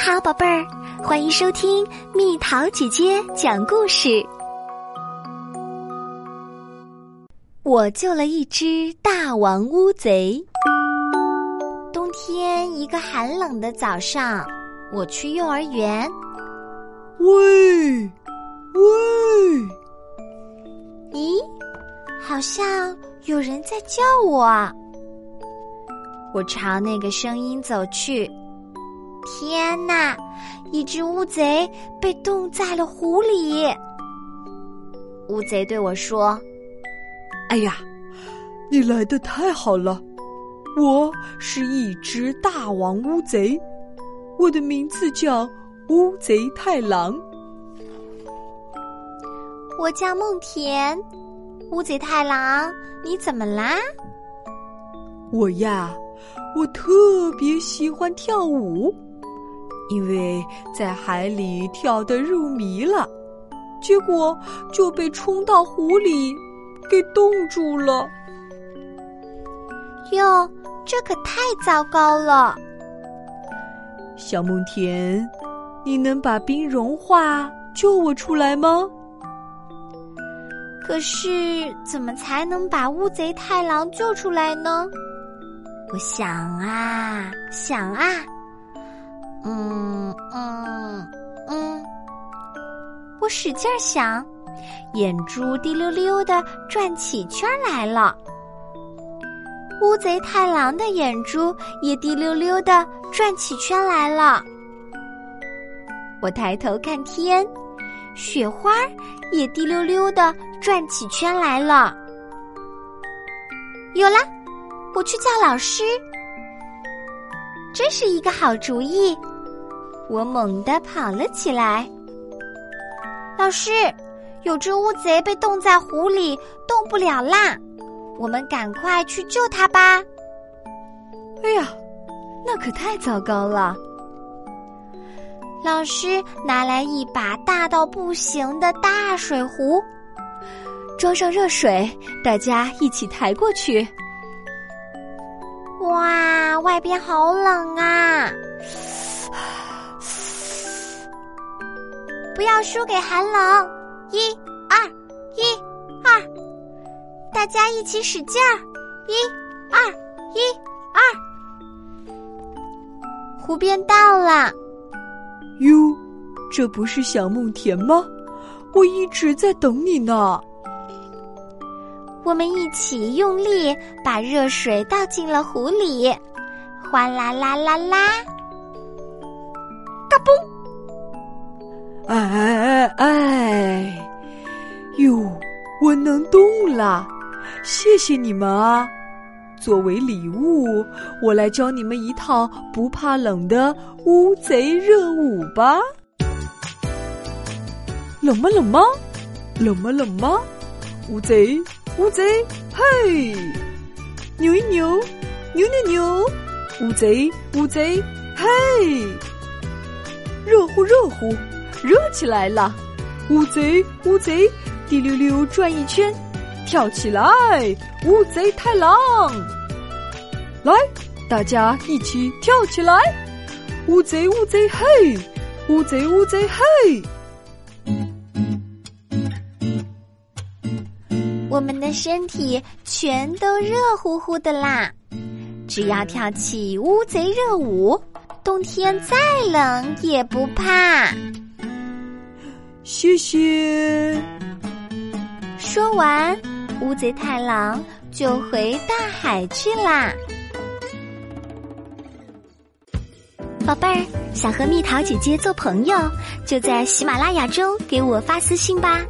好，宝贝儿，欢迎收听蜜桃姐姐讲故事。我救了一只大王乌贼。冬天一个寒冷的早上，我去幼儿园。喂，喂！咦，好像有人在叫我。我朝那个声音走去。天哪！一只乌贼被冻在了湖里。乌贼对我说：“哎呀，你来的太好了！我是一只大王乌贼，我的名字叫乌贼太郎。我叫梦田。乌贼太郎，你怎么啦？我呀，我特别喜欢跳舞。”因为在海里跳得入迷了，结果就被冲到湖里，给冻住了。哟，这可太糟糕了！小梦田，你能把冰融化，救我出来吗？可是，怎么才能把乌贼太郎救出来呢？我想啊，想啊。使劲想，眼珠滴溜溜的转起圈来了。乌贼太郎的眼珠也滴溜溜的转起圈来了。我抬头看天，雪花也滴溜溜的转起圈来了。有了，我去叫老师。这是一个好主意，我猛地跑了起来。老师，有只乌贼被冻在湖里，动不了啦，我们赶快去救它吧。哎呀，那可太糟糕了！老师拿来一把大到不行的大水壶，装上热水，大家一起抬过去。哇，外边好冷啊！不要输给寒冷，一、二，一、二，大家一起使劲儿，一、二，一、二，湖边到了。哟，这不是小梦田吗？我一直在等你呢。我们一起用力把热水倒进了湖里，哗啦啦啦啦，哎哎哎！哟，我能动了，谢谢你们啊！作为礼物，我来教你们一套不怕冷的乌贼热舞吧。冷吗？冷吗？冷吗？冷吗？乌贼。乌贼，嘿，扭一扭，扭扭扭，乌贼，乌贼，嘿，热乎热乎，热起来了！乌贼，乌贼，滴溜溜转一圈，跳起来！乌贼太郎，来，大家一起跳起来！乌贼，乌贼，嘿，乌贼，乌贼，嘿。我们的身体全都热乎乎的啦！只要跳起乌贼热舞，冬天再冷也不怕。谢谢。说完，乌贼太郎就回大海去啦。宝贝儿，想和蜜桃姐姐做朋友，就在喜马拉雅中给我发私信吧。